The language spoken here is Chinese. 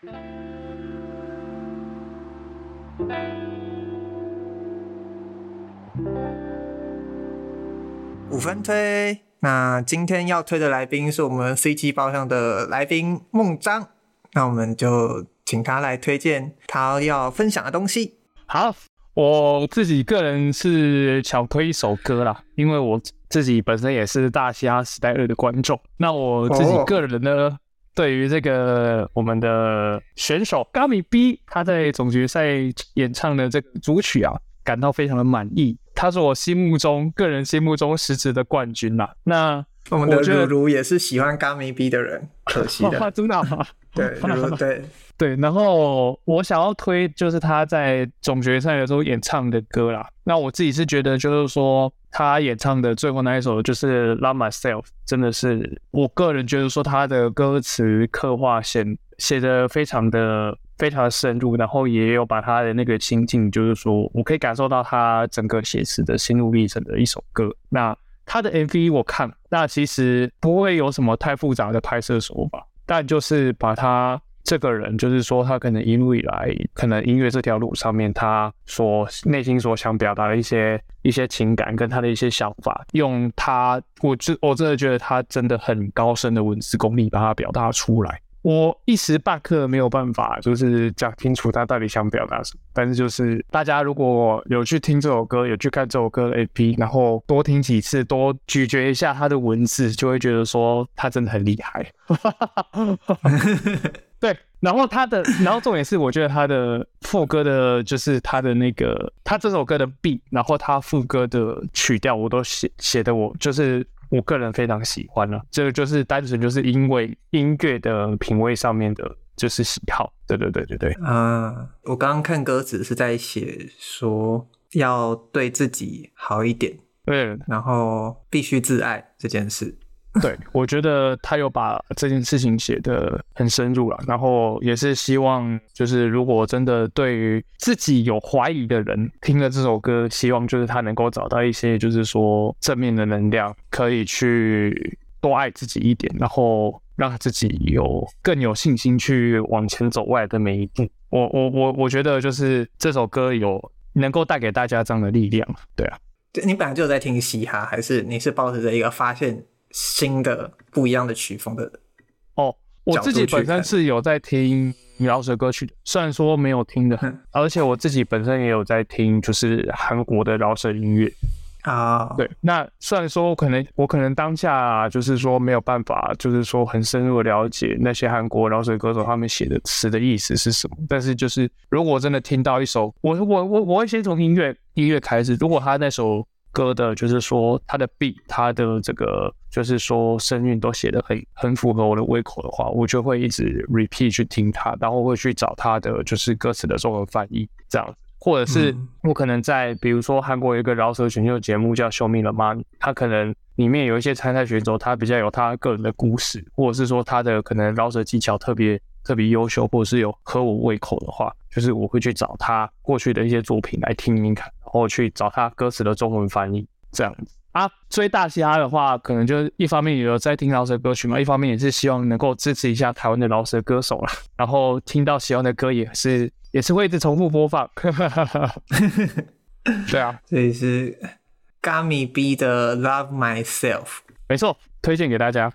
五分推，那今天要推的来宾是我们 C 级包厢的来宾孟章，那我们就请他来推荐他要分享的东西。好，我自己个人是想推一首歌啦，因为我自己本身也是大嘻哈时代二的观众。那我自己个人呢，哦、对于这个我们的选手 Gummy B 他在总决赛演唱的这个主曲啊，感到非常的满意。他是我心目中个人心目中实质的冠军啦。那我们的如如也是喜欢 Gummy B 的人，可惜的，真的吗？对，对对。然后我想要推就是他在总决赛的时候演唱的歌啦。那我自己是觉得就是说他演唱的最后那一首就是《Love Myself》，真的是我个人觉得说他的歌词刻画写写的非常的。非常的深入，然后也有把他的那个心境，就是说我可以感受到他整个写词的心路历程的一首歌。那他的 MV 我看，那其实不会有什么太复杂的拍摄手法，但就是把他这个人，就是说他可能一路以来，可能音乐这条路上面，他所内心所想表达的一些一些情感，跟他的一些想法，用他，我真我真的觉得他真的很高深的文字功力，把它表达出来。我一时半刻没有办法，就是讲清楚他到底想表达什么。但是就是大家如果有去听这首歌，有去看这首歌的 MV，然后多听几次，多咀嚼一下他的文字，就会觉得说他真的很厉害。对，然后他的，然后重点是，我觉得他的副歌的，就是他的那个，他这首歌的 beat，然后他副歌的曲调，我都写写的我就是。我个人非常喜欢了，这个就是单纯就是因为音乐的品味上面的，就是喜好。对对对对对。啊，我刚刚看歌词是在写说要对自己好一点，对，然后必须自爱这件事。对，我觉得他有把这件事情写得很深入了，然后也是希望，就是如果真的对于自己有怀疑的人听了这首歌，希望就是他能够找到一些，就是说正面的能量，可以去多爱自己一点，然后让自己有更有信心去往前走未来的每一步。我我我我觉得就是这首歌有能够带给大家这样的力量，对啊。你本来就有在听嘻哈，还是你是抱着一个发现？新的不一样的曲风的哦，我自己本身是有在听饶舌歌曲的，虽然说没有听的很，嗯，而且我自己本身也有在听，就是韩国的饶舌音乐啊。对，那虽然说可能我可能当下就是说没有办法，就是说很深入的了解那些韩国饶舌歌手他们写的词的意思是什么，但是就是如果真的听到一首，我我我我会先从音乐音乐开始，如果他那首。歌的，就是说他的 beat，他的这个，就是说声韵都写的很很符合我的胃口的话，我就会一直 repeat 去听他，然后会去找他的就是歌词的中文翻译这样子，或者是我可能在比如说韩国有一个饶舌选秀节目叫 Show Me the Money，他可能里面有一些参赛选手，他比较有他个人的故事，或者是说他的可能饶舌技巧特别特别优秀，或者是有合我胃口的话，就是我会去找他过去的一些作品来听听看，然后去找他歌词的中文翻译这样子啊。追大嘻哈的话，可能就是一方面也有在听饶舌歌曲嘛，一方面也是希望能够支持一下台湾的饶舌歌手啦。然后听到喜欢的歌也是也是会一直重复播放。对啊，这里是 Gummy B 的 Love Myself，没错，推荐给大家。